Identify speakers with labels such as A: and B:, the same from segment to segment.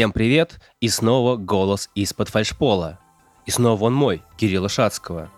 A: Всем привет! И снова голос из-под фальшпола. И снова он мой, Кирилла Шацкого.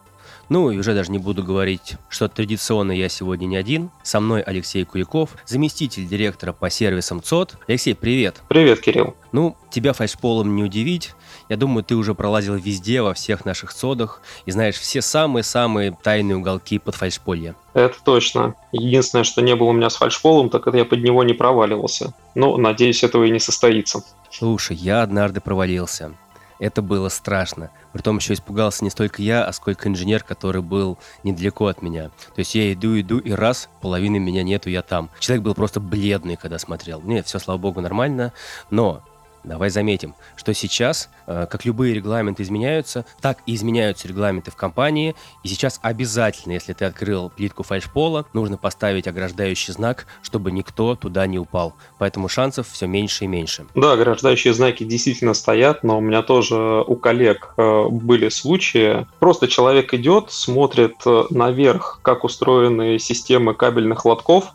A: Ну и уже даже не буду говорить, что традиционно я сегодня не один. Со мной Алексей Куликов, заместитель директора по сервисам ЦОД. Алексей, привет!
B: Привет, Кирилл!
A: Ну, тебя фальшполом не удивить. Я думаю, ты уже пролазил везде, во всех наших цодах, и знаешь все самые-самые тайные уголки под фальшполье.
B: Это точно. Единственное, что не было у меня с фальшполом, так это я под него не проваливался. Но, надеюсь, этого и не состоится.
A: Слушай, я однажды провалился. Это было страшно. Притом еще испугался не столько я, а сколько инженер, который был недалеко от меня. То есть я иду, иду, и раз, половины меня нету, я там. Человек был просто бледный, когда смотрел. Нет, все, слава богу, нормально. Но Давай заметим, что сейчас, э, как любые регламенты изменяются, так и изменяются регламенты в компании. И сейчас обязательно, если ты открыл плитку фальшпола, нужно поставить ограждающий знак, чтобы никто туда не упал. Поэтому шансов все меньше и меньше.
B: Да, ограждающие знаки действительно стоят, но у меня тоже у коллег э, были случаи. Просто человек идет, смотрит э, наверх, как устроены системы кабельных лотков,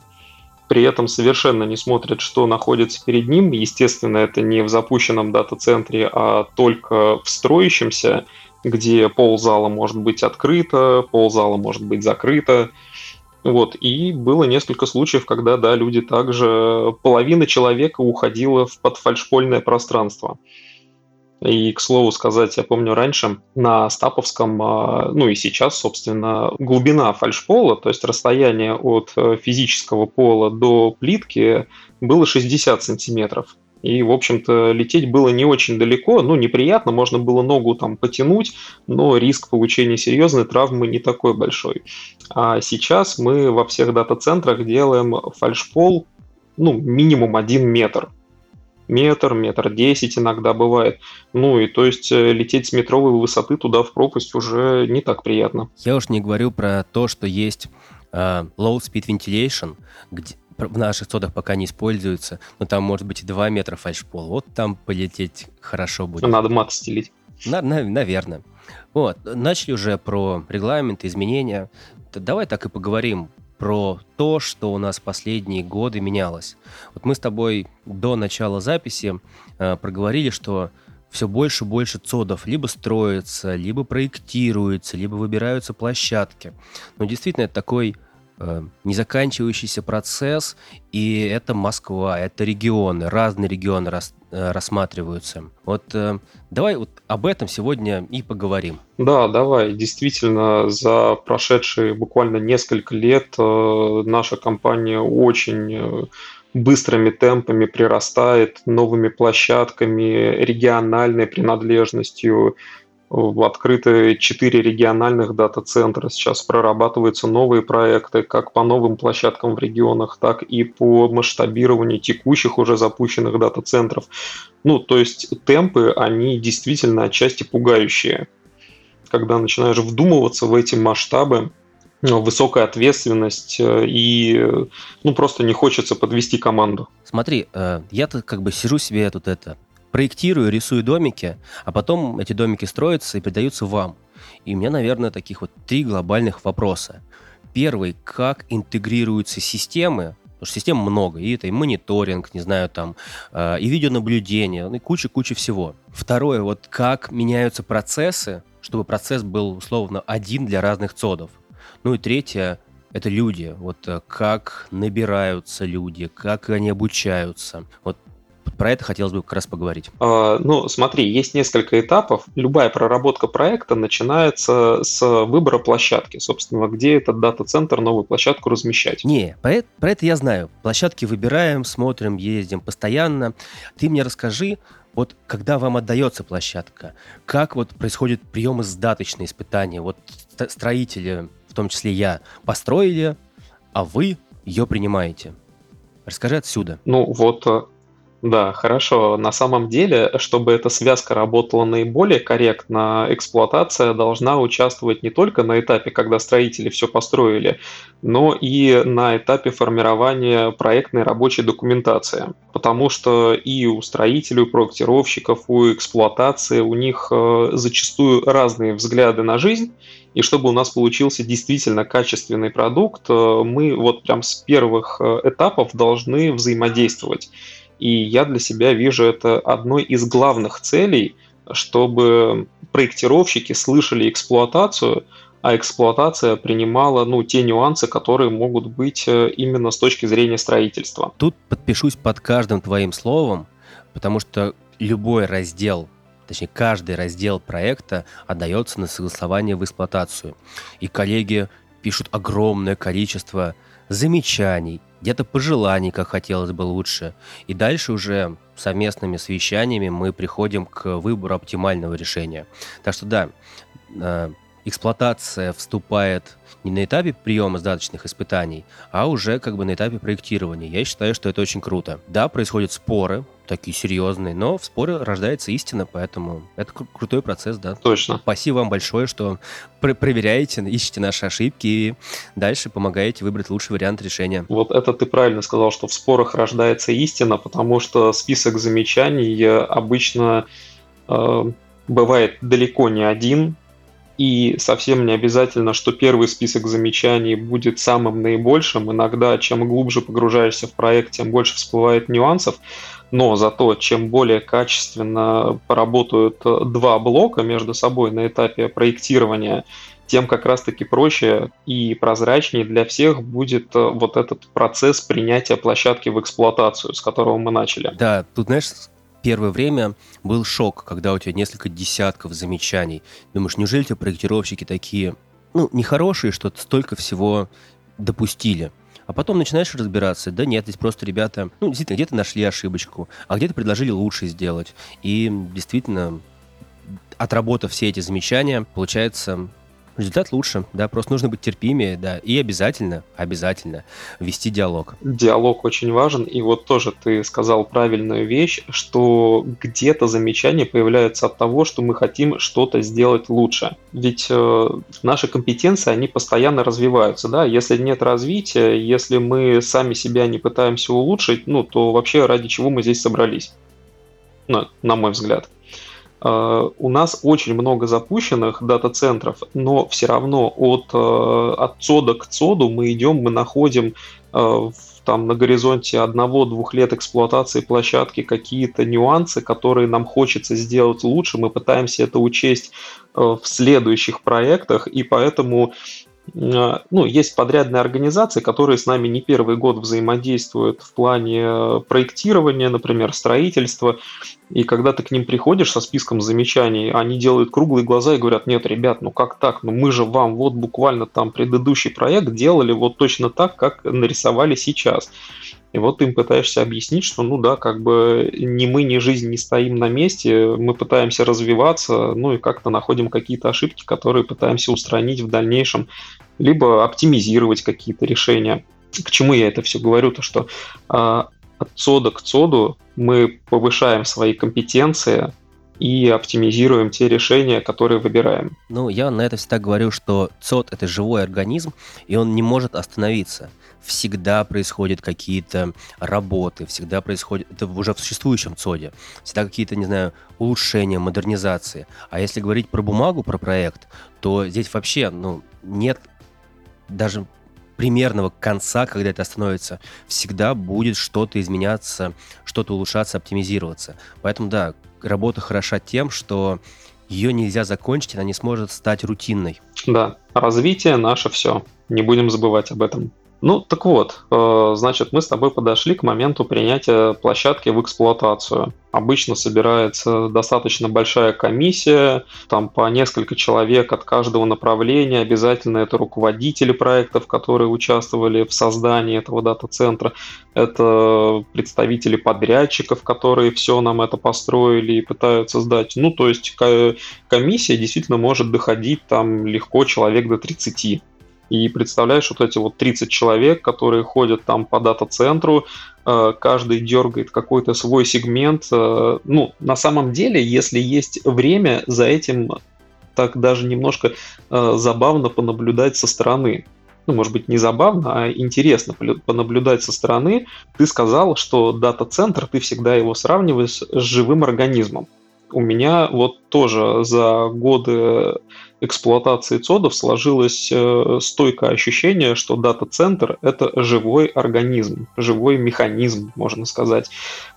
B: при этом совершенно не смотрит, что находится перед ним. Естественно, это не в запущенном дата-центре, а только в строящемся, где пол зала может быть открыто, пол зала может быть закрыто. Вот, и было несколько случаев, когда, да, люди также, половина человека уходила в подфальшпольное пространство. И, к слову сказать, я помню раньше на Стаповском, а, ну и сейчас, собственно, глубина фальшпола, то есть расстояние от э, физического пола до плитки было 60 сантиметров. И, в общем-то, лететь было не очень далеко, ну, неприятно, можно было ногу там потянуть, но риск получения серьезной травмы не такой большой. А сейчас мы во всех дата-центрах делаем фальшпол, ну, минимум один метр метр, метр десять иногда бывает. Ну и то есть э, лететь с метровой высоты туда в пропасть уже не так приятно.
A: Я уж не говорю про то, что есть uh, low speed ventilation, где, в наших содах пока не используется, но там может быть и 2 метра фальшпол. Вот там полететь хорошо будет.
B: Надо мат стелить.
A: На, на, наверное. Вот, начали уже про регламенты, изменения. Давай так и поговорим про то, что у нас последние годы менялось. Вот мы с тобой до начала записи э, проговорили, что все больше и больше цодов либо строятся, либо проектируются, либо выбираются площадки. Но действительно это такой э, незаканчивающийся процесс, и это Москва, это регионы, разные регионы рас, э, рассматриваются. Вот э, давай вот об этом сегодня и поговорим.
B: Да, давай. Действительно, за прошедшие буквально несколько лет э, наша компания очень э, быстрыми темпами прирастает новыми площадками, региональной принадлежностью, открыты четыре региональных дата-центра. Сейчас прорабатываются новые проекты как по новым площадкам в регионах, так и по масштабированию текущих уже запущенных дата-центров. Ну, то есть темпы, они действительно отчасти пугающие. Когда начинаешь вдумываться в эти масштабы, высокая ответственность э, и ну просто не хочется подвести команду.
A: Смотри, э, я-то как бы сижу себе тут это проектирую, рисую домики, а потом эти домики строятся и передаются вам. И у меня, наверное, таких вот три глобальных вопроса. Первый, как интегрируются системы, потому что систем много, и это и мониторинг, не знаю, там, э, и видеонаблюдение, и куча-куча всего. Второе, вот как меняются процессы, чтобы процесс был условно один для разных цодов. Ну и третье, это люди. Вот э, как набираются люди, как они обучаются. Вот про это хотелось бы как раз поговорить.
B: А, ну, смотри, есть несколько этапов. Любая проработка проекта начинается с выбора площадки, собственно, где этот дата-центр, новую площадку размещать.
A: Не, про это, про это я знаю. Площадки выбираем, смотрим, ездим постоянно. Ты мне расскажи, вот когда вам отдается площадка, как вот происходит прием издаточные испытания? Вот строители, в том числе я, построили, а вы ее принимаете. Расскажи отсюда.
B: Ну вот э, да, хорошо. На самом деле, чтобы эта связка работала наиболее корректно, эксплуатация должна участвовать не только на этапе, когда строители все построили, но и на этапе формирования проектной рабочей документации. Потому что и у строителей, у проектировщиков, у эксплуатации у них э, зачастую разные взгляды на жизнь, и чтобы у нас получился действительно качественный продукт, э, мы вот прям с первых э, этапов должны взаимодействовать. И я для себя вижу это одной из главных целей, чтобы проектировщики слышали эксплуатацию, а эксплуатация принимала ну, те нюансы, которые могут быть э, именно с точки зрения строительства.
A: Тут подпишусь под каждым твоим словом, потому что любой раздел, точнее каждый раздел проекта отдается на согласование в эксплуатацию. И коллеги пишут огромное количество замечаний, где-то пожеланий, как хотелось бы лучше. И дальше уже совместными совещаниями мы приходим к выбору оптимального решения. Так что да, э, эксплуатация вступает не на этапе приема сдаточных испытаний, а уже как бы на этапе проектирования. Я считаю, что это очень круто. Да, происходят споры, такие серьезные, но в споре рождается истина, поэтому это кру- крутой процесс, да.
B: Точно.
A: Спасибо вам большое, что пр- проверяете, ищете наши ошибки и дальше помогаете выбрать лучший вариант решения.
B: Вот это ты правильно сказал, что в спорах рождается истина, потому что список замечаний обычно э, бывает далеко не один, и совсем не обязательно, что первый список замечаний будет самым наибольшим. Иногда, чем глубже погружаешься в проект, тем больше всплывает нюансов. Но зато, чем более качественно поработают два блока между собой на этапе проектирования, тем как раз-таки проще и прозрачнее для всех будет вот этот процесс принятия площадки в эксплуатацию, с которого мы начали.
A: Да, тут, знаешь, первое время был шок, когда у тебя несколько десятков замечаний. Думаешь, неужели те проектировщики такие, ну, нехорошие, что столько всего допустили? А потом начинаешь разбираться, да нет, здесь просто ребята, ну, действительно, где-то нашли ошибочку, а где-то предложили лучше сделать. И действительно, отработав все эти замечания, получается результат лучше, да, просто нужно быть терпимее, да, и обязательно, обязательно вести диалог.
B: Диалог очень важен, и вот тоже ты сказал правильную вещь, что где-то замечания появляются от того, что мы хотим что-то сделать лучше. Ведь э, наши компетенции, они постоянно развиваются, да, если нет развития, если мы сами себя не пытаемся улучшить, ну, то вообще ради чего мы здесь собрались? Ну, на мой взгляд. Э, у нас очень много запущенных дата-центров, но все равно от, э, от цода к цоду мы идем, мы находим э, там на горизонте одного-двух лет эксплуатации площадки какие-то нюансы, которые нам хочется сделать лучше, мы пытаемся это учесть в следующих проектах, и поэтому ну, есть подрядные организации, которые с нами не первый год взаимодействуют в плане э, проектирования, например, строительства. И когда ты к ним приходишь со списком замечаний, они делают круглые глаза и говорят, нет, ребят, ну как так? Ну мы же вам вот буквально там предыдущий проект делали вот точно так, как нарисовали сейчас. И вот ты им пытаешься объяснить, что ну да, как бы ни мы, ни жизнь не стоим на месте, мы пытаемся развиваться, ну и как-то находим какие-то ошибки, которые пытаемся устранить в дальнейшем, либо оптимизировать какие-то решения. К чему я это все говорю? То, что а, от цода к цоду мы повышаем свои компетенции, и оптимизируем те решения, которые выбираем.
A: Ну, я на это всегда говорю, что ЦОД — это живой организм, и он не может остановиться всегда происходят какие-то работы, всегда происходит, это уже в существующем ЦОДе, всегда какие-то, не знаю, улучшения, модернизации. А если говорить про бумагу, про проект, то здесь вообще, ну, нет даже примерного конца, когда это остановится, всегда будет что-то изменяться, что-то улучшаться, оптимизироваться. Поэтому, да, работа хороша тем, что ее нельзя закончить, она не сможет стать рутинной.
B: Да, развитие наше все. Не будем забывать об этом. Ну, так вот, э, значит, мы с тобой подошли к моменту принятия площадки в эксплуатацию. Обычно собирается достаточно большая комиссия, там по несколько человек от каждого направления, обязательно это руководители проектов, которые участвовали в создании этого дата-центра, это представители подрядчиков, которые все нам это построили и пытаются сдать. Ну, то есть комиссия действительно может доходить там легко человек до 30. И представляешь, вот эти вот 30 человек, которые ходят там по дата-центру, э, каждый дергает какой-то свой сегмент. Э, ну, на самом деле, если есть время, за этим так даже немножко э, забавно понаблюдать со стороны. Ну, может быть, не забавно, а интересно понаблюдать со стороны. Ты сказал, что дата-центр, ты всегда его сравниваешь с живым организмом. У меня вот тоже за годы эксплуатации цодов сложилось э, стойкое ощущение, что дата-центр – это живой организм, живой механизм, можно сказать.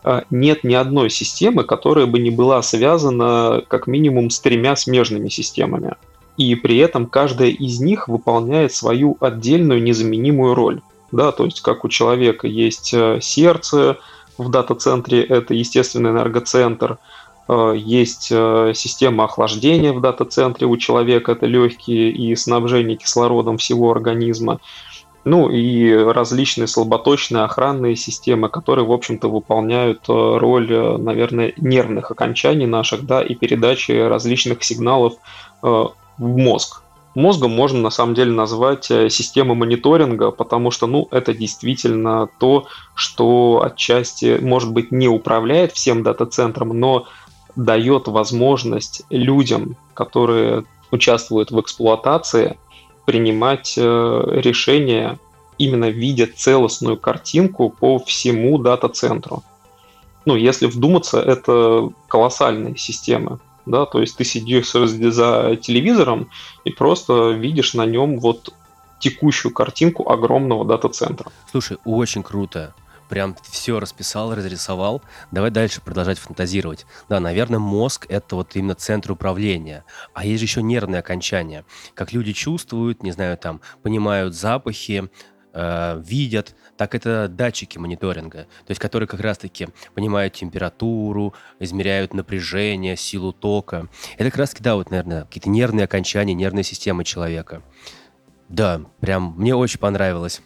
B: Э, нет ни одной системы, которая бы не была связана как минимум с тремя смежными системами. И при этом каждая из них выполняет свою отдельную незаменимую роль. Да, то есть как у человека есть э, сердце, в дата-центре это естественный энергоцентр – есть э, система охлаждения в дата-центре у человека, это легкие и снабжение кислородом всего организма. Ну и различные слаботочные охранные системы, которые, в общем-то, выполняют э, роль, наверное, нервных окончаний наших, да, и передачи различных сигналов в мозг. Мозгом можно на самом деле назвать систему мониторинга, потому что, ну, это действительно то, что отчасти, может быть, не управляет всем дата-центром, но дает возможность людям, которые участвуют в эксплуатации, принимать э, решения, именно видя целостную картинку по всему дата-центру. Ну, если вдуматься, это колоссальные системы. Да, то есть ты сидишь за телевизором и просто видишь на нем вот текущую картинку огромного дата-центра.
A: Слушай, очень круто прям все расписал, разрисовал. Давай дальше продолжать фантазировать. Да, наверное, мозг — это вот именно центр управления. А есть же еще нервные окончания. Как люди чувствуют, не знаю, там, понимают запахи, э, видят, так это датчики мониторинга, то есть которые как раз-таки понимают температуру, измеряют напряжение, силу тока. Это как раз-таки, да, вот, наверное, какие-то нервные окончания, нервные системы человека. Да, прям мне очень понравилось.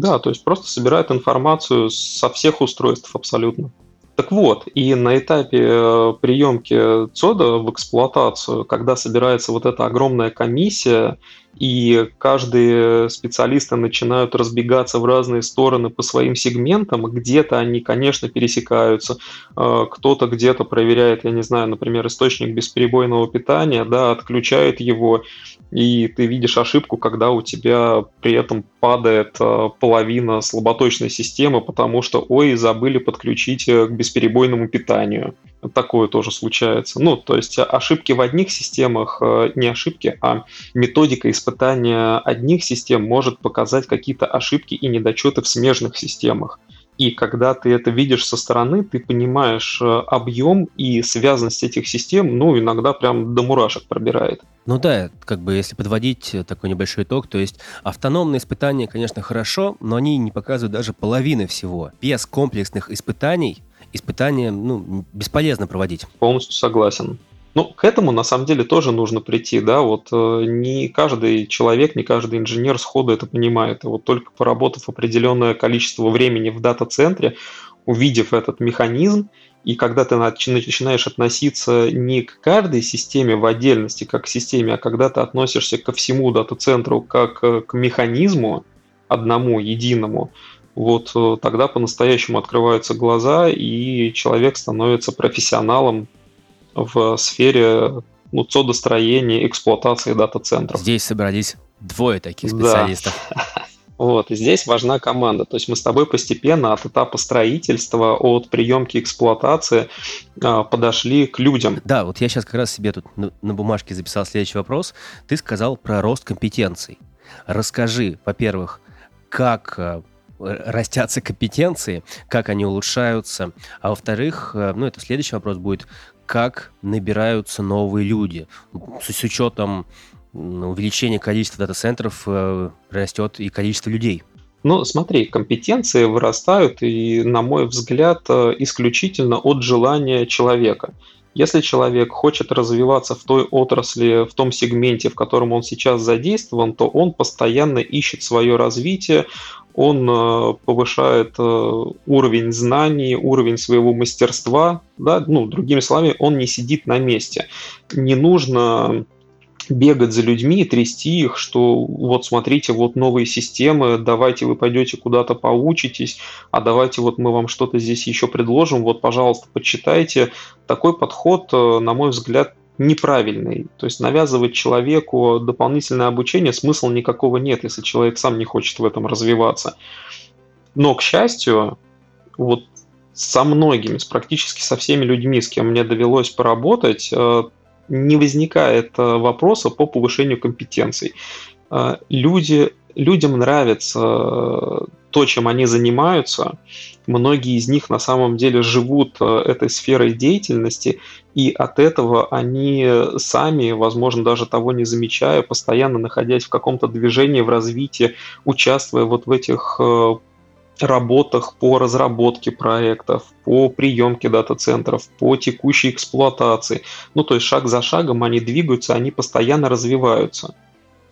B: Да, то есть просто собирает информацию со всех устройств абсолютно. Так вот, и на этапе э, приемки ЦОДа в эксплуатацию, когда собирается вот эта огромная комиссия, и каждые специалисты начинают разбегаться в разные стороны по своим сегментам. Где-то они, конечно, пересекаются, э, кто-то где-то проверяет, я не знаю, например, источник бесперебойного питания, да, отключает его, и ты видишь ошибку, когда у тебя при этом падает э, половина слаботочной системы, потому что, ой, забыли подключить э, к бесперебойному питанию. Такое тоже случается. Ну, то есть ошибки в одних системах, не ошибки, а методика использования испытания одних систем может показать какие-то ошибки и недочеты в смежных системах. И когда ты это видишь со стороны, ты понимаешь э, объем и связанность этих систем, ну, иногда прям до мурашек пробирает.
A: Ну да, как бы если подводить такой небольшой итог, то есть автономные испытания, конечно, хорошо, но они не показывают даже половины всего. Без комплексных испытаний испытания ну, бесполезно проводить.
B: Полностью согласен. Ну, к этому на самом деле тоже нужно прийти, да, вот э, не каждый человек, не каждый инженер сходу это понимает, и вот только поработав определенное количество времени в дата-центре, увидев этот механизм, и когда ты начинаешь относиться не к каждой системе в отдельности, как к системе, а когда ты относишься ко всему дата-центру как э, к механизму, одному, единому, вот э, тогда по-настоящему открываются глаза, и человек становится профессионалом в сфере ну, цодостроения, эксплуатации дата-центров.
A: Здесь собрались двое таких специалистов. Да.
B: Вот, и здесь важна команда. То есть мы с тобой постепенно от этапа строительства, от приемки эксплуатации а, подошли к людям.
A: Да, вот я сейчас как раз себе тут на, бумажке записал следующий вопрос. Ты сказал про рост компетенций. Расскажи, во-первых, как а, растятся компетенции, как они улучшаются, а во-вторых, а, ну это следующий вопрос будет, как набираются новые люди. С, с учетом увеличения количества дата-центров э, растет и количество людей.
B: Ну, смотри, компетенции вырастают, и, на мой взгляд, э, исключительно от желания человека. Если человек хочет развиваться в той отрасли, в том сегменте, в котором он сейчас задействован, то он постоянно ищет свое развитие, он э, повышает э, уровень знаний, уровень своего мастерства, да, ну, другими словами, он не сидит на месте. Не нужно бегать за людьми трясти их, что вот смотрите, вот новые системы, давайте вы пойдете куда-то поучитесь, а давайте вот мы вам что-то здесь еще предложим, вот, пожалуйста, почитайте. Такой подход, э, на мой взгляд, неправильный. То есть навязывать человеку дополнительное обучение смысла никакого нет, если человек сам не хочет в этом развиваться. Но, к счастью, вот со многими, с практически со всеми людьми, с кем мне довелось поработать, э, не возникает э, вопроса по повышению компетенций. Э, люди, людям нравится то, чем они занимаются. Многие из них на самом деле живут этой сферой деятельности, и от этого они сами, возможно, даже того не замечая, постоянно находясь в каком-то движении, в развитии, участвуя вот в этих работах по разработке проектов, по приемке дата-центров, по текущей эксплуатации. Ну, то есть шаг за шагом они двигаются, они постоянно развиваются.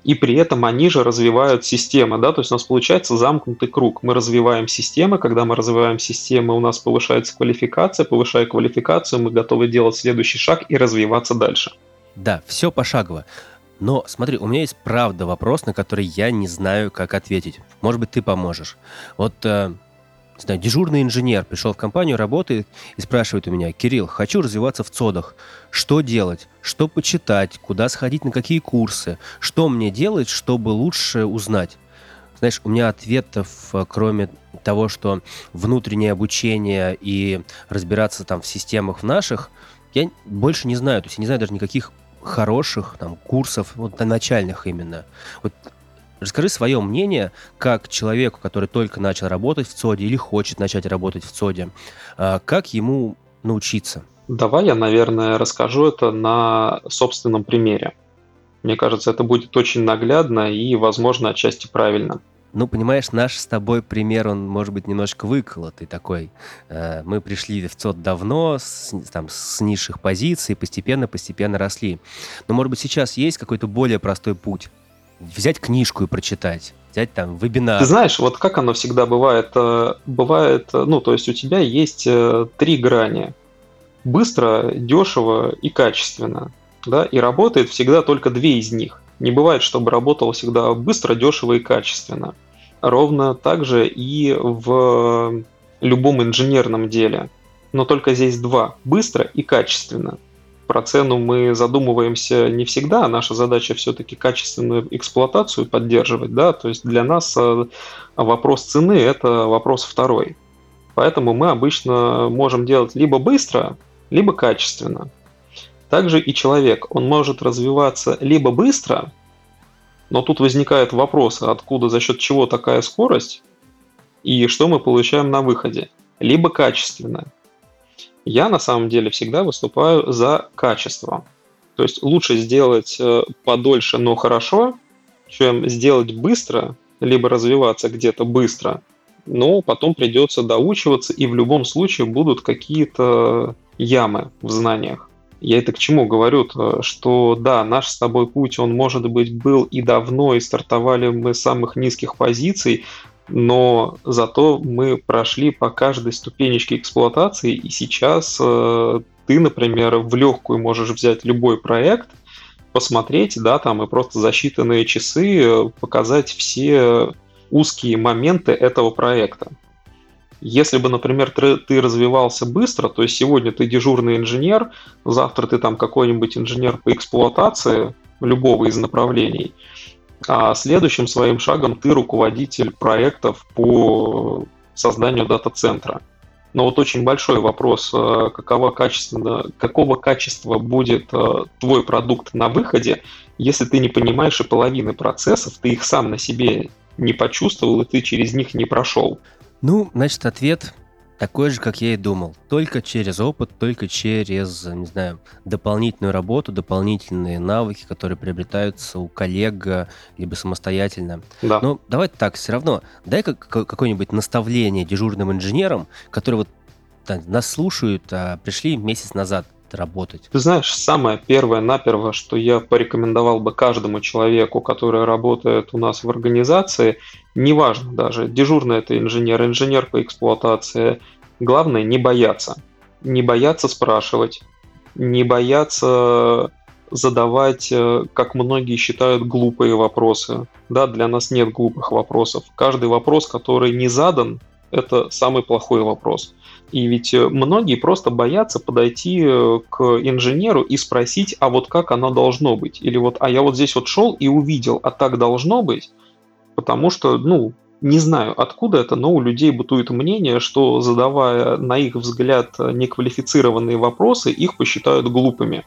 B: И при этом они же развивают системы, да, то есть у нас получается замкнутый круг. Мы развиваем системы, когда мы развиваем системы, у нас повышается квалификация, повышая квалификацию, мы готовы делать следующий шаг и развиваться дальше.
A: Да, все пошагово. Но смотри, у меня есть правда вопрос, на который я не знаю, как ответить. Может быть, ты поможешь. Вот, э, знаю, дежурный инженер пришел в компанию, работает и спрашивает у меня, Кирилл, хочу развиваться в ЦОДах. Что делать? Что почитать? Куда сходить? На какие курсы? Что мне делать, чтобы лучше узнать? Знаешь, у меня ответов, э, кроме того, что внутреннее обучение и разбираться там в системах в наших, я больше не знаю. То есть я не знаю даже никаких хороших там курсов, вот начальных именно. Вот расскажи свое мнение, как человеку, который только начал работать в ЦОДе или хочет начать работать в ЦОДе, а, как ему научиться?
B: Давай я, наверное, расскажу это на собственном примере. Мне кажется, это будет очень наглядно и, возможно, отчасти правильно.
A: Ну, понимаешь, наш с тобой пример, он может быть немножко выколотый такой. Э, мы пришли в ЦОД давно, с, там, с низших позиций, постепенно-постепенно росли. Но, может быть, сейчас есть какой-то более простой путь? Взять книжку и прочитать, взять там вебинар.
B: Ты знаешь, вот как оно всегда бывает, э, бывает, э, ну, то есть у тебя есть три грани. Быстро, дешево и качественно. Да, и работает всегда только две из них. Не бывает, чтобы работало всегда быстро, дешево и качественно. Ровно так же и в любом инженерном деле. Но только здесь два – быстро и качественно. Про цену мы задумываемся не всегда, наша задача все-таки качественную эксплуатацию поддерживать, да, то есть для нас э, вопрос цены – это вопрос второй. Поэтому мы обычно можем делать либо быстро, либо качественно. Также и человек, он может развиваться либо быстро, но тут возникает вопрос, откуда, за счет чего такая скорость, и что мы получаем на выходе, либо качественно. Я на самом деле всегда выступаю за качество. То есть лучше сделать э, подольше, но хорошо, чем сделать быстро, либо развиваться где-то быстро, но потом придется доучиваться, и в любом случае будут какие-то ямы в знаниях. Я это к чему говорю? -то? Что да, наш с тобой путь, он, может быть, был и давно, и стартовали мы с самых низких позиций, но зато мы прошли по каждой ступенечке эксплуатации, и сейчас э, ты, например, в легкую можешь взять любой проект, посмотреть, да, там и просто за считанные часы э, показать все узкие моменты этого проекта. Если бы, например, ты развивался быстро, то есть сегодня ты дежурный инженер, завтра ты там какой-нибудь инженер по эксплуатации любого из направлений, а следующим своим шагом ты руководитель проектов по созданию дата-центра. Но вот очень большой вопрос, э, какого, качественно, какого качества будет э, твой продукт на выходе, если ты не понимаешь и половины процессов, ты их сам на себе не почувствовал, и ты через них не прошел.
A: Ну, значит, ответ такой же, как я и думал. Только через опыт, только через, не знаю, дополнительную работу, дополнительные навыки, которые приобретаются у коллег, либо самостоятельно. Да. Но давай так, все равно, дай какое-нибудь наставление дежурным инженерам, которые вот да, нас слушают, а пришли месяц назад работать?
B: Ты знаешь, самое первое, наперво, что я порекомендовал бы каждому человеку, который работает у нас в организации, неважно даже, дежурный это инженер, инженер по эксплуатации, главное не бояться. Не бояться спрашивать, не бояться задавать, э, как многие считают, глупые вопросы. Да, для нас нет глупых вопросов. Каждый вопрос, который не задан, это самый плохой вопрос. И ведь э, многие просто боятся подойти э, к инженеру и спросить, а вот как оно должно быть? Или вот, а я вот здесь вот шел и увидел, а так должно быть? Потому что, ну, Не знаю, откуда это, но у людей бытует мнение, что задавая, на их взгляд, неквалифицированные вопросы, их посчитают глупыми.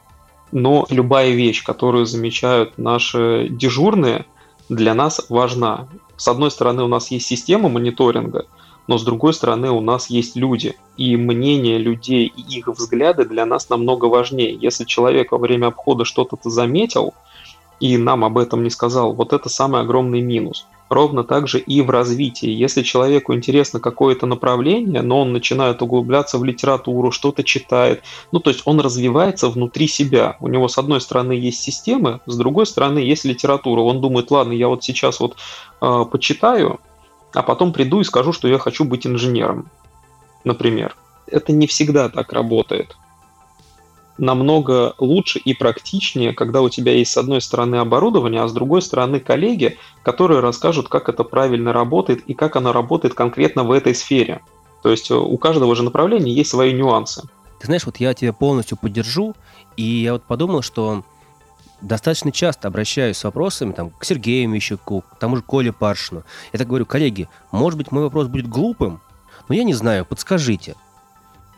B: Но любая вещь, которую замечают наши дежурные, для нас важна. С одной стороны, у нас есть система мониторинга, но с другой стороны, у нас есть люди. И мнение людей и их взгляды для нас намного важнее. Если человек во время обхода что-то заметил и нам об этом не сказал, вот это самый огромный минус – ровно так же и в развитии. Если человеку интересно какое-то направление, но он начинает углубляться в литературу, что-то читает, ну то есть он развивается внутри себя. У него с одной стороны есть системы, с другой стороны есть литература. Он думает, ладно, я вот сейчас вот э, почитаю, а потом приду и скажу, что я хочу быть инженером, например. Это не всегда так работает намного лучше и практичнее, когда у тебя есть с одной стороны оборудование, а с другой стороны коллеги, которые расскажут, как это правильно работает и как оно работает конкретно в этой сфере. То есть э, у каждого же направления есть свои нюансы.
A: Ты знаешь, вот я тебя полностью поддержу, и я вот подумал, что достаточно часто обращаюсь с вопросами там, к Сергею Мещуку, к тому же Коле Паршину. Я так говорю, коллеги, может быть, мой вопрос будет глупым, но я не знаю, подскажите –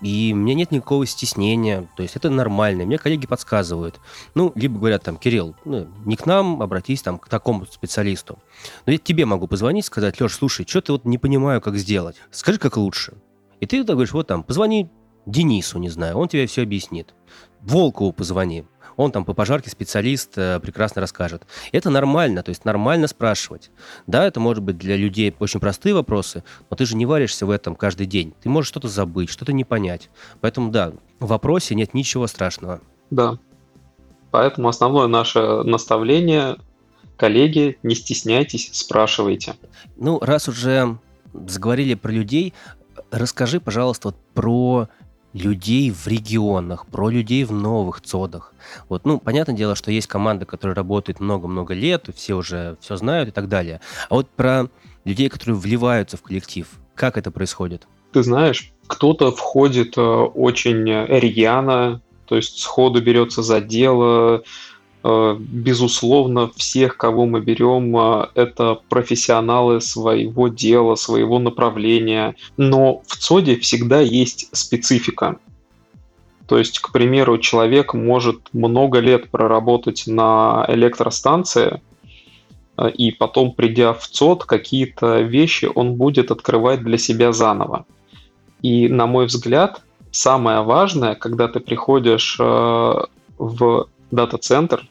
A: и у меня нет никакого стеснения, то есть это нормально. Мне коллеги подсказывают. Ну, либо говорят там, Кирилл, ну, не к нам, обратись там к такому специалисту. Но я тебе могу позвонить, сказать, Леш, слушай, что ты вот не понимаю, как сделать. Скажи, как лучше. И ты говоришь, вот там, позвони Денису, не знаю, он тебе все объяснит. Волкову позвони он там по пожарке специалист э, прекрасно расскажет. Это нормально, то есть нормально спрашивать. Да, это может быть для людей очень простые вопросы, но ты же не варишься в этом каждый день. Ты можешь что-то забыть, что-то не понять. Поэтому да, в вопросе нет ничего страшного.
B: Да. Поэтому основное наше наставление коллеги, не стесняйтесь, спрашивайте.
A: Ну, раз уже заговорили про людей, расскажи, пожалуйста, вот про людей в регионах, про людей в новых цодах. Вот, ну, понятное дело, что есть команда, которая работает много-много лет, все уже все знают и так далее. А вот про людей, которые вливаются в коллектив, как это происходит?
B: Ты знаешь, кто-то входит э, очень рьяно, то есть сходу берется за дело, Э, безусловно, всех, кого мы берем, э, это профессионалы своего дела, своего направления. Но в ЦОДе всегда есть специфика. То есть, к примеру, человек может много лет проработать на электростанции, э, и потом, придя в ЦОД, какие-то вещи он будет открывать для себя заново. И, на мой взгляд, самое важное, когда ты приходишь в дата-центр,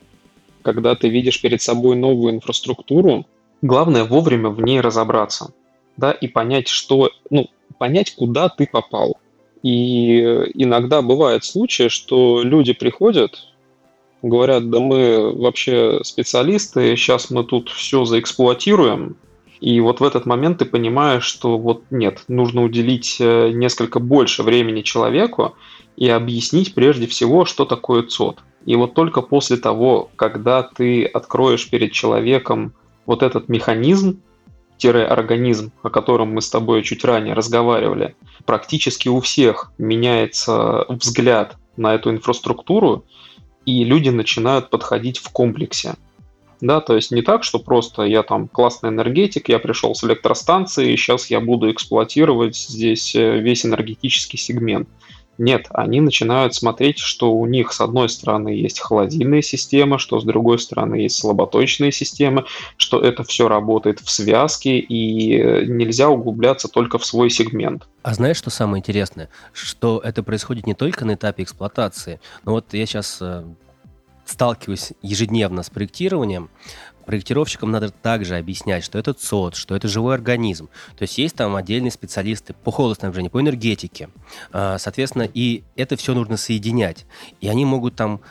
B: когда ты видишь перед собой новую инфраструктуру, главное вовремя в ней разобраться, да, и понять, что, ну, понять, куда ты попал. И иногда бывают случаи, что люди приходят, говорят, да мы вообще специалисты, сейчас мы тут все заэксплуатируем, и вот в этот момент ты понимаешь, что вот нет, нужно уделить э, несколько больше времени человеку и объяснить прежде всего, что такое ЦОД. И вот только после того, когда ты откроешь перед человеком вот этот механизм, организм, о котором мы с тобой чуть ранее разговаривали, практически у всех меняется взгляд на эту инфраструктуру, и люди начинают подходить в комплексе. Да, то есть не так, что просто я там классный энергетик, я пришел с электростанции, и сейчас я буду эксплуатировать здесь э, весь энергетический сегмент. Нет, они начинают смотреть, что у них с одной стороны есть холодильная система, что с другой стороны есть слаботочные системы, что это все работает в связке и нельзя углубляться только в свой сегмент.
A: А знаешь, что самое интересное? Что это происходит не только на этапе эксплуатации, но вот я сейчас э, сталкиваюсь ежедневно с проектированием, проектировщикам надо также объяснять, что это ЦОД, что это живой организм. То есть есть там отдельные специалисты по холодоснабжению, по энергетике. А, соответственно, и это все нужно соединять. И они могут там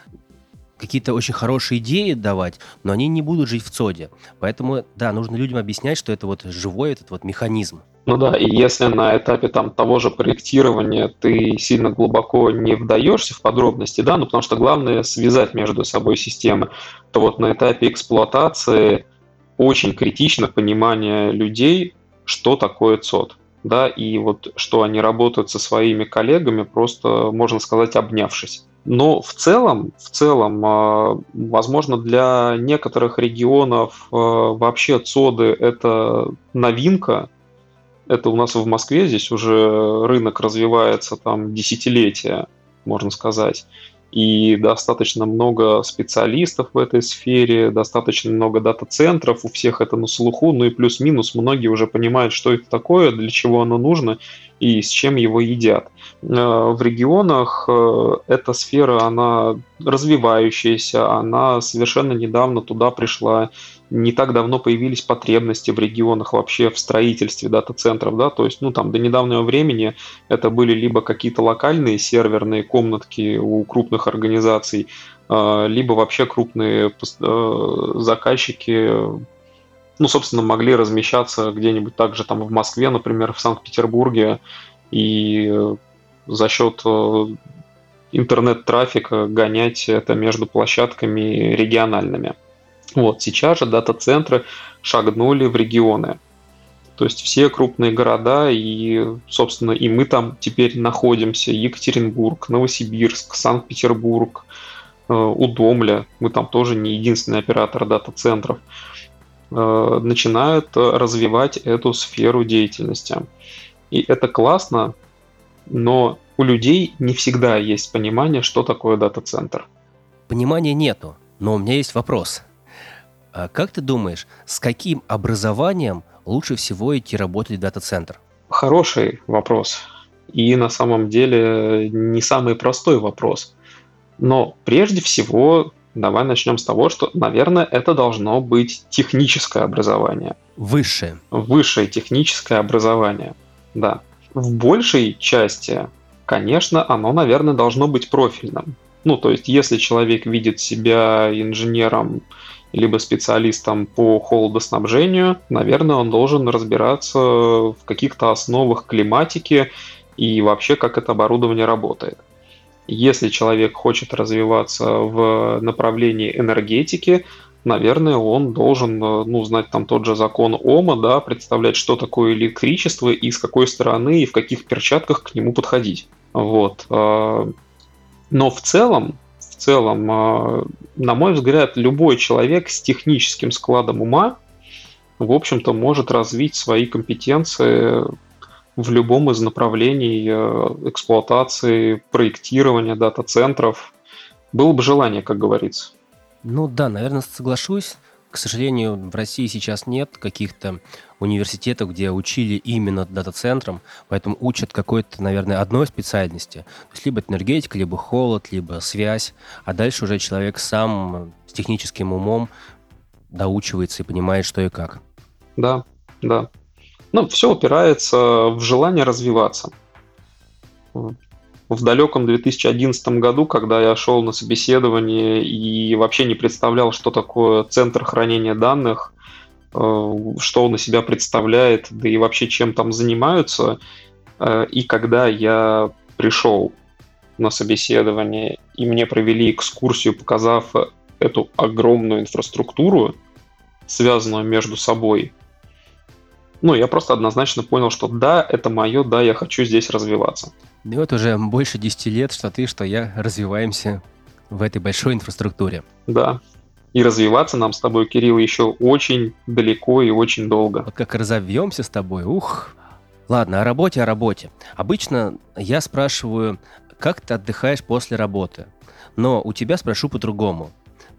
A: какие-то очень хорошие идеи давать, но они не будут жить в ЦОДе. Поэтому, да, нужно людям объяснять, что это вот живой этот вот механизм.
B: Ну да, и если на этапе там того же проектирования ты сильно глубоко не вдаешься в подробности, да, ну потому что главное связать между собой системы, то вот на этапе эксплуатации очень критично понимание людей, что такое ЦОД, да, и вот что они работают со своими коллегами, просто, можно сказать, обнявшись Но в целом, в целом, а, возможно, для некоторых регионов а, вообще ЦОДы – это новинка. Это у нас в Москве здесь уже рынок развивается там десятилетия, можно сказать. И достаточно много специалистов в этой сфере, достаточно много дата-центров, у всех это на слуху, ну и плюс-минус многие уже понимают, что это такое, для чего оно нужно и с чем его едят. Э, в регионах э, эта сфера, она развивающаяся, она совершенно недавно туда пришла, не так давно появились потребности в регионах вообще в строительстве дата-центров, да, то есть, ну, там, до недавнего времени это были либо какие-то локальные серверные комнатки у крупных организаций, э, либо вообще крупные заказчики ну, собственно, могли размещаться где-нибудь также там в Москве, например, в Санкт-Петербурге, и за счет э, интернет-трафика гонять это между площадками региональными. Вот, сейчас же дата-центры шагнули в регионы. То есть все крупные города, и, собственно, и мы там теперь находимся. Екатеринбург, Новосибирск, Санкт-Петербург, э, Удомля. Мы там тоже не единственный оператор дата-центров. Э, начинают развивать эту сферу деятельности. И это классно, но у людей не всегда есть понимание, что такое дата-центр.
A: Понимания нету, но у меня есть вопрос. А как ты думаешь, с каким образованием лучше всего идти работать в дата-центр?
B: Хороший вопрос. И на самом деле не самый простой вопрос. Но прежде всего, давай начнем с того, что, наверное, это должно быть техническое образование.
A: Высшее.
B: Высшее техническое образование, да. В большей части, конечно, оно, наверное, должно быть профильным. Ну, то есть, если человек видит себя инженером либо специалистом по холодоснабжению, наверное, он должен разбираться в каких-то основах климатики и вообще, как это оборудование работает. Если человек хочет развиваться в направлении энергетики, наверное, он должен э, ну, знать там тот же закон Ома, да, представлять, что такое электричество и с какой стороны и в каких перчатках к нему подходить. Вот. Э, но в целом, в целом, э, на мой взгляд, любой человек с техническим складом ума, в общем-то, может развить свои компетенции в любом из направлений эксплуатации, проектирования дата-центров. Было бы желание, как говорится.
A: Ну да, наверное, соглашусь. К сожалению, в России сейчас нет каких-то университетов, где учили именно дата-центрам, поэтому учат какой-то, наверное, одной специальности. То есть либо энергетика, либо холод, либо связь, а дальше уже человек сам с техническим умом доучивается и понимает, что и как.
B: Да, да. Ну, все упирается в желание развиваться в далеком 2011 году, когда я шел на собеседование и вообще не представлял, что такое центр хранения данных, э, что он из себя представляет, да и вообще чем там занимаются. Э, и когда я пришел на собеседование, и мне провели экскурсию, показав эту огромную инфраструктуру, связанную между собой, ну, я просто однозначно понял, что да, это мое, да, я хочу здесь развиваться.
A: И вот уже больше 10 лет, что ты, что я развиваемся в этой большой инфраструктуре.
B: Да. И развиваться нам с тобой, Кирилл, еще очень далеко и очень долго.
A: Вот как разовьемся с тобой, ух. Ладно, о работе, о работе. Обычно я спрашиваю, как ты отдыхаешь после работы? Но у тебя спрошу по-другому.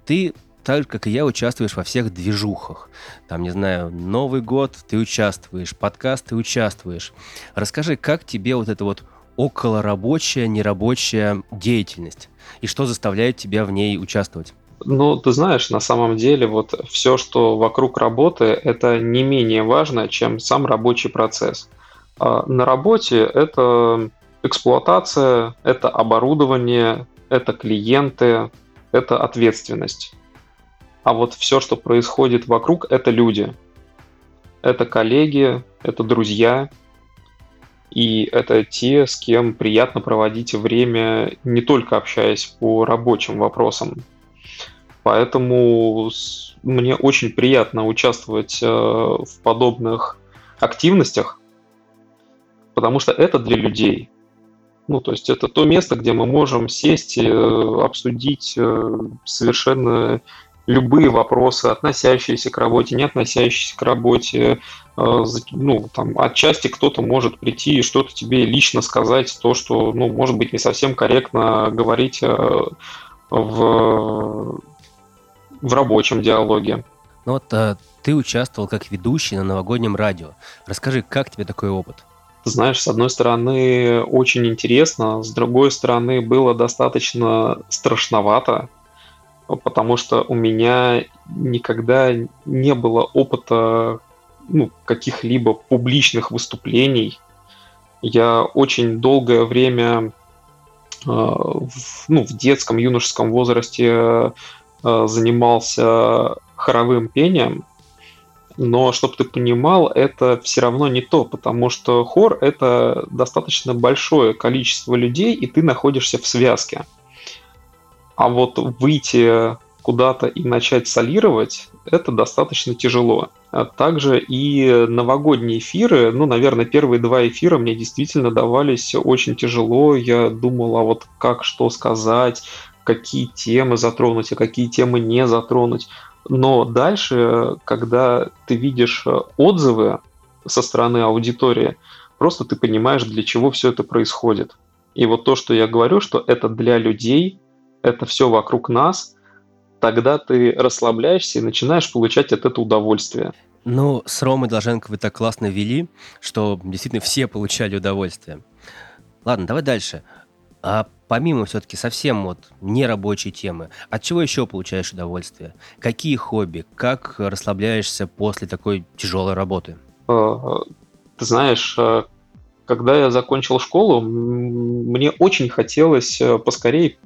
A: Ты так же, как и я, участвуешь во всех движухах. Там, не знаю, Новый год ты участвуешь, подкаст ты участвуешь. Расскажи, как тебе вот это вот околорабочая, нерабочая деятельность? И что заставляет тебя в ней участвовать?
B: Ну, ты знаешь, на самом деле вот все, что вокруг работы, это не менее важно, чем сам рабочий процесс. А на работе это эксплуатация, это оборудование, это клиенты, это ответственность. А вот все, что происходит вокруг, это люди. Это коллеги, это друзья, и это те, с кем приятно проводить время, не только общаясь по рабочим вопросам. Поэтому мне очень приятно участвовать э, в подобных активностях, потому что это для людей. Ну, то есть это то место, где мы можем сесть и э, обсудить э, совершенно любые вопросы, относящиеся к работе, не относящиеся к работе. Э, ну, там, отчасти кто-то может прийти и что-то тебе лично сказать, то, что, ну, может быть, не совсем корректно говорить э, в, в рабочем диалоге.
A: Ну вот а, ты участвовал как ведущий на новогоднем радио. Расскажи, как тебе такой опыт?
B: знаешь, с одной стороны, очень интересно, с другой стороны, было достаточно страшновато, потому что у меня никогда не было опыта ну, каких-либо публичных выступлений. Я очень долгое время э, в, ну, в детском, юношеском возрасте э, занимался хоровым пением, но чтобы ты понимал, это все равно не то, потому что хор — это достаточно большое количество людей, и ты находишься в связке. А вот выйти куда-то и начать солировать, это достаточно тяжело. А также и новогодние эфиры, ну, наверное, первые два эфира мне действительно давались очень тяжело. Я думал, а вот как что сказать, какие темы затронуть, а какие темы не затронуть. Но дальше, когда ты видишь отзывы со стороны аудитории, просто ты понимаешь, для чего все это происходит. И вот то, что я говорю, что это для людей, это все вокруг нас, тогда ты расслабляешься и начинаешь получать от этого удовольствие.
A: Ну, с Ромой Долженко вы так классно вели, что действительно все получали удовольствие. Ладно, давай дальше. А помимо все-таки совсем вот нерабочей темы, от чего еще получаешь удовольствие? Какие хобби? Как расслабляешься после такой тяжелой работы?
B: А, ты знаешь, а, когда я закончил школу, мне очень хотелось э, поскорее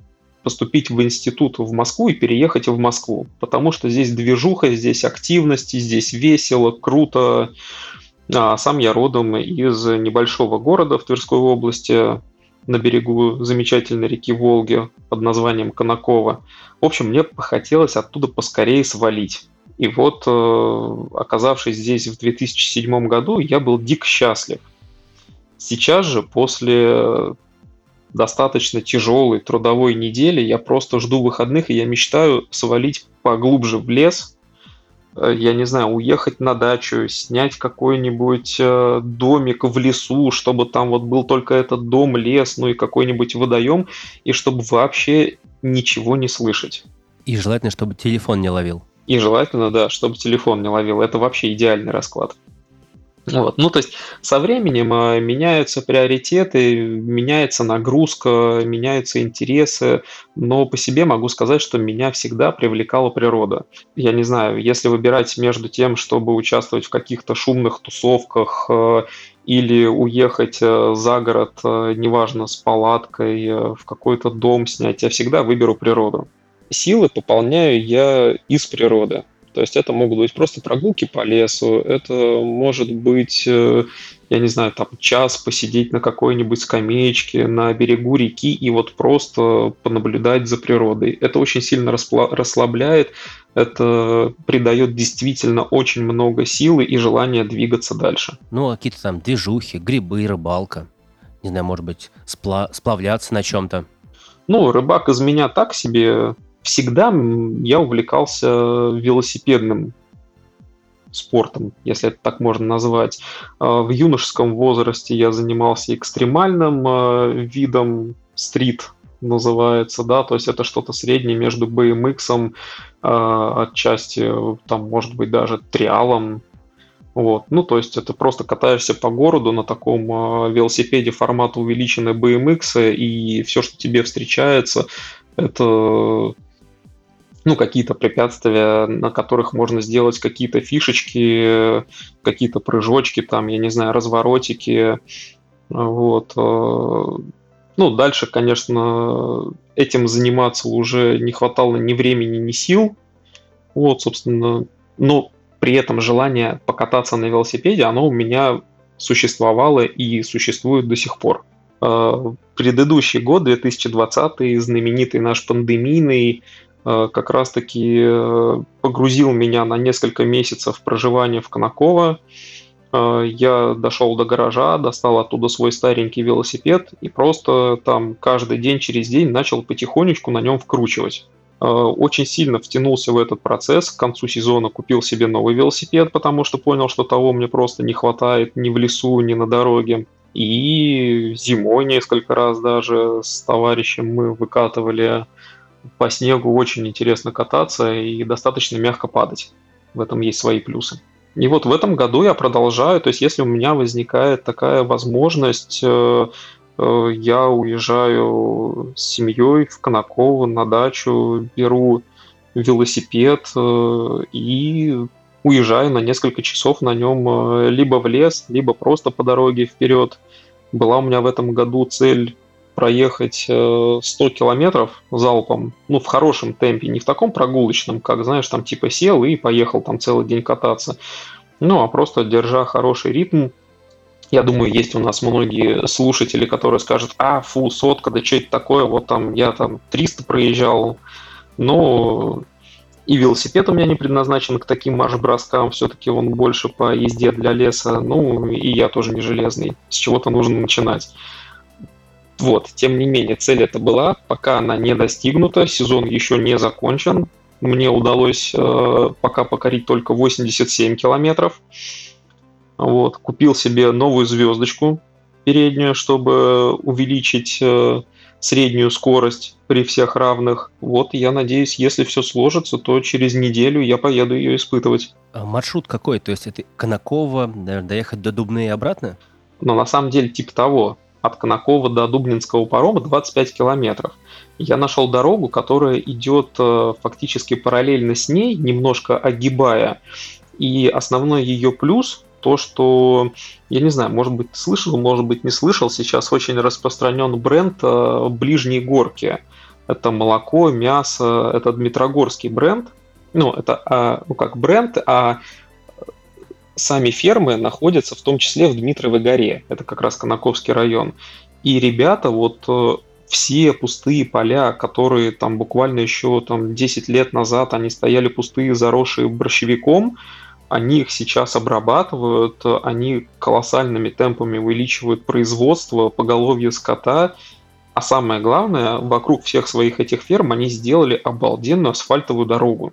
B: поступить в институт в Москву и переехать в Москву, потому что здесь движуха, здесь активности, здесь весело, круто. А сам я родом из небольшого города в Тверской области, на берегу замечательной реки Волги под названием Конаково. В общем, мне хотелось оттуда поскорее свалить. И вот, э, оказавшись здесь в 2007 году, я был дико счастлив. Сейчас же, после достаточно тяжелой трудовой недели, я просто жду выходных, и я мечтаю свалить поглубже в лес, Э, я не знаю, уехать на дачу, снять какой-нибудь э, домик в лесу, чтобы там вот был только этот дом, лес, ну и какой-нибудь водоем, и чтобы вообще ничего не слышать.
A: И желательно, чтобы телефон не ловил.
B: И желательно, да, чтобы телефон не ловил. Это вообще идеальный расклад. Вот. Ну, то есть со временем э, меняются приоритеты, меняется нагрузка, меняются интересы, но по себе могу сказать, что меня всегда привлекала природа. Я не знаю, если выбирать между тем, чтобы участвовать в каких-то шумных тусовках э, или уехать э, за город, неважно, с палаткой, в какой-то дом снять, я всегда выберу природу. Силы пополняю я из природы. То есть это могут быть просто прогулки по лесу, это может быть, э, я не знаю, там час посидеть на какой-нибудь скамеечке на берегу реки и вот просто понаблюдать за природой. Это очень сильно расслабляет, это придает действительно очень много силы и желания двигаться дальше.
A: Ну, а какие-то там движухи, грибы, рыбалка. Не знаю, может быть, спла- сплавляться на чем-то.
B: Ну, рыбак из меня так себе всегда я увлекался велосипедным спортом, если это так можно назвать. А, в юношеском возрасте я занимался экстремальным а, видом стрит, называется, да, то есть это что-то среднее между BMX, а, отчасти, там, может быть, даже триалом, вот. Ну, то есть это просто катаешься по городу на таком велосипеде формата увеличенной BMX, и все, что тебе встречается, это ну, какие-то препятствия, на которых можно сделать какие-то фишечки, какие-то прыжочки, там, я не знаю, разворотики. Вот. Э, ну, дальше, конечно, этим заниматься уже не хватало ни времени, ни сил. Вот, собственно, но при этом желание покататься на велосипеде, оно у меня существовало и существует до сих пор. Э, предыдущий год, 2020, знаменитый наш пандемийный, как раз-таки э, погрузил меня на несколько месяцев проживания в Конаково. Э, я дошел до гаража, достал оттуда свой старенький велосипед и просто там каждый день через день начал потихонечку на нем вкручивать. Э, очень сильно втянулся в этот процесс. К концу сезона купил себе новый велосипед, потому что понял, что того мне просто не хватает ни в лесу, ни на дороге. И зимой несколько раз даже с товарищем мы выкатывали по снегу. Очень интересно кататься и достаточно мягко падать. В этом есть свои плюсы. И вот в этом году я продолжаю, то есть если у меня возникает такая возможность, э, э, я уезжаю с семьей в Конаково на дачу, беру велосипед э, и уезжаю на несколько часов на нем либо в лес, либо просто по дороге вперед. Была у меня в этом году цель проехать 100 километров залпом, ну, в хорошем темпе, не в таком прогулочном, как, знаешь, там типа сел и поехал там целый день кататься, ну, а просто держа хороший ритм, я думаю, есть у нас многие слушатели, которые скажут, а, фу, сотка, да что это такое, вот там я там 300 проезжал, но и велосипед у меня не предназначен к таким марш-броскам, все-таки он больше по езде для леса, ну, и я тоже не железный, с чего-то нужно начинать. Вот, тем не менее, цель это была, пока она не достигнута, сезон еще не закончен. Мне удалось э, пока покорить только 87 километров. Вот, купил себе новую звездочку переднюю, чтобы увеличить э, среднюю скорость при всех равных. Вот, я надеюсь, если все сложится, то через неделю я поеду ее испытывать.
A: А маршрут какой? То есть это Конаково, доехать до Дубны и обратно?
B: Но на самом деле типа того от Конакова до Дублинского парома 25 километров. Я нашел дорогу, которая идет э, фактически параллельно с ней, немножко огибая. И основной ее плюс то, что, я не знаю, может быть, слышал, может быть, не слышал, сейчас очень распространен бренд э, «Ближние горки». Это молоко, мясо, это Дмитрогорский бренд. Ну, это а, ну, как бренд, а сами фермы находятся в том числе в Дмитровой горе. Это как раз Конаковский район. И ребята вот э, все пустые поля, которые там буквально еще там 10 лет назад они стояли пустые, заросшие борщевиком, они их сейчас обрабатывают, они колоссальными темпами увеличивают производство, поголовье скота, а самое главное, вокруг всех своих этих ферм они сделали обалденную асфальтовую дорогу.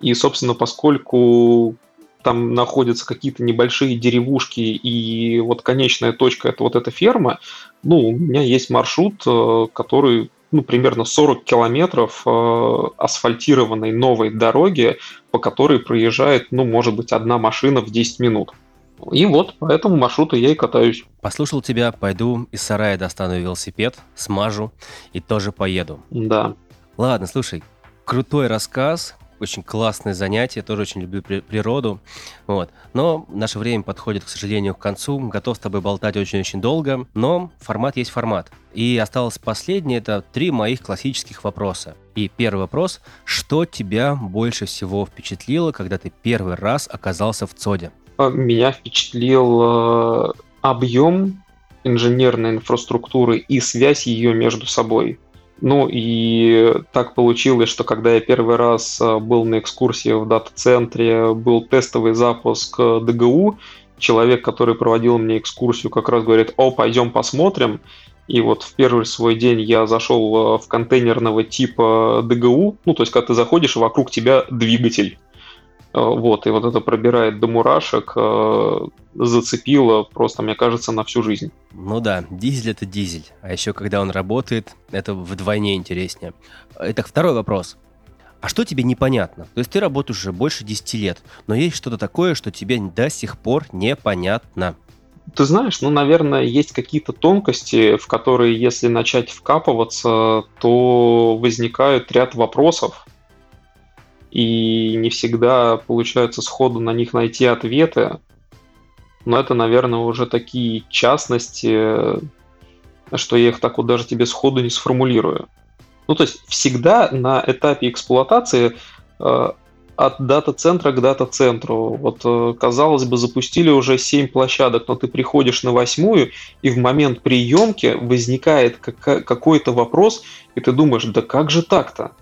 B: И, собственно, поскольку там находятся какие-то небольшие деревушки, и вот конечная точка это вот эта ферма, ну, у меня есть маршрут, э, который ну, примерно 40 километров э, асфальтированной новой дороги, по которой проезжает, ну, может быть, одна машина в 10 минут. И вот по этому маршруту я и катаюсь.
A: Послушал тебя, пойду из сарая достану велосипед, смажу и тоже поеду.
B: Да.
A: Ладно, слушай, крутой рассказ, очень классное занятие, тоже очень люблю при- природу. Вот. Но наше время подходит, к сожалению, к концу. Готов с тобой болтать очень-очень долго, но формат есть формат. И осталось последнее, это три моих классических вопроса. И первый вопрос, что тебя больше всего впечатлило, когда ты первый раз оказался в ЦОДе?
B: А, меня впечатлил э, объем инженерной инфраструктуры и связь ее между собой. Ну и так получилось, что когда я первый раз э, был на экскурсии в дата-центре, был тестовый запуск э, ДГУ, человек, который проводил мне экскурсию, как раз говорит, о, пойдем посмотрим. И вот в первый свой день я зашел э, в контейнерного типа ДГУ, ну то есть когда ты заходишь, вокруг тебя двигатель. Э, вот, и вот это пробирает до мурашек, э, зацепило просто, мне кажется, на всю жизнь.
A: Ну да, дизель это дизель. А еще когда он работает, это вдвойне интереснее. Итак, второй вопрос. А что тебе непонятно? То есть ты работаешь уже больше 10 лет, но есть что-то такое, что тебе до сих пор непонятно.
B: Ты знаешь, ну, наверное, есть какие-то тонкости, в которые, если начать вкапываться, то возникает ряд вопросов, и не всегда получается сходу на них найти ответы. Но это, наверное, уже такие частности, что я их так вот даже тебе сходу не сформулирую. Ну, то есть всегда на этапе эксплуатации э, от дата-центра к дата-центру. Вот, э, казалось бы, запустили уже 7 площадок, но ты приходишь на восьмую, и в момент приемки возникает какой-то вопрос, и ты думаешь, да как же так-то?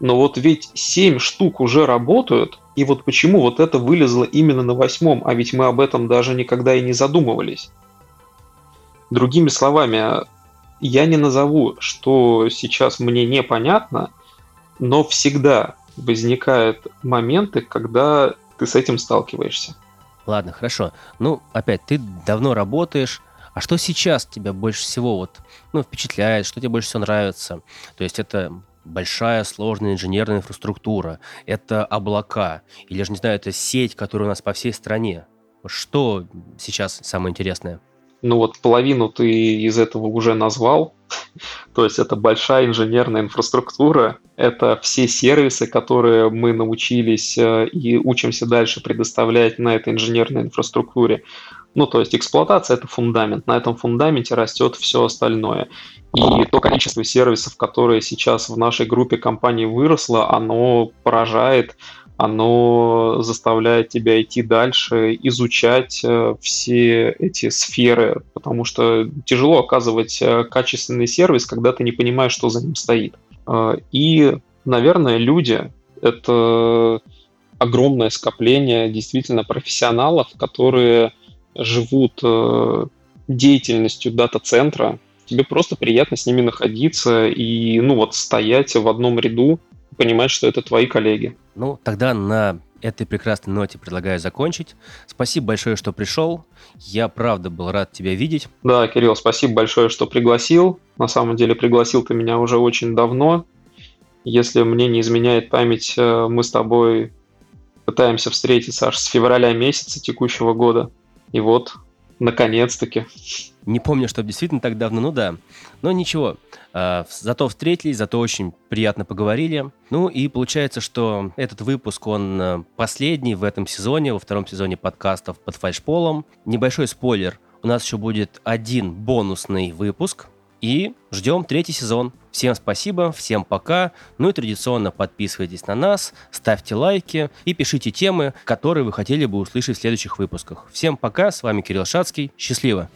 B: Но вот ведь 7 штук уже работают, И вот почему вот это вылезло именно на восьмом, а ведь мы об этом даже никогда и не задумывались. Другими словами, я не назову, что сейчас мне непонятно, но всегда возникают моменты, когда ты с этим сталкиваешься.
A: Ладно, хорошо. Ну, опять, ты давно работаешь, а что сейчас тебя больше всего вот, ну, впечатляет, что тебе больше всего нравится? То есть это большая сложная инженерная инфраструктура, это облака, или же, не знаю, это сеть, которая у нас по всей стране. Что сейчас самое интересное?
B: Ну вот половину ты из этого уже назвал. То есть это большая инженерная инфраструктура, это все сервисы, которые мы научились э, и учимся дальше предоставлять на этой инженерной инфраструктуре. Ну, то есть эксплуатация – это фундамент. На этом фундаменте растет все остальное. И то количество сервисов, которые сейчас в нашей группе компаний выросло, оно поражает оно заставляет тебя идти дальше, изучать э, все эти сферы, потому что тяжело оказывать э, качественный сервис, когда ты не понимаешь, что за ним стоит. Э, и, наверное, люди — это огромное скопление действительно профессионалов, которые живут деятельностью дата-центра. Тебе просто приятно с ними находиться и, ну вот, стоять в одном ряду, понимать, что это твои коллеги.
A: Ну, тогда на этой прекрасной ноте предлагаю закончить. Спасибо большое, что пришел. Я правда был рад тебя видеть.
B: Да, Кирилл, спасибо большое, что пригласил. На самом деле пригласил ты меня уже очень давно. Если мне не изменяет память, э, мы с тобой пытаемся встретиться аж с февраля месяца текущего года. И вот, наконец-таки.
A: Не помню, что действительно так давно, ну да. Но ничего, э, зато встретились, зато очень приятно поговорили. Ну и получается, что этот выпуск, он э, последний в этом сезоне, во втором сезоне подкастов под фальшполом. Небольшой спойлер, у нас еще будет один бонусный выпуск, и ждем третий сезон. Всем спасибо, всем пока. Ну и традиционно подписывайтесь на нас, ставьте лайки и пишите темы, которые вы хотели бы услышать в следующих выпусках. Всем пока, с вами Кирилл Шацкий. Счастливо!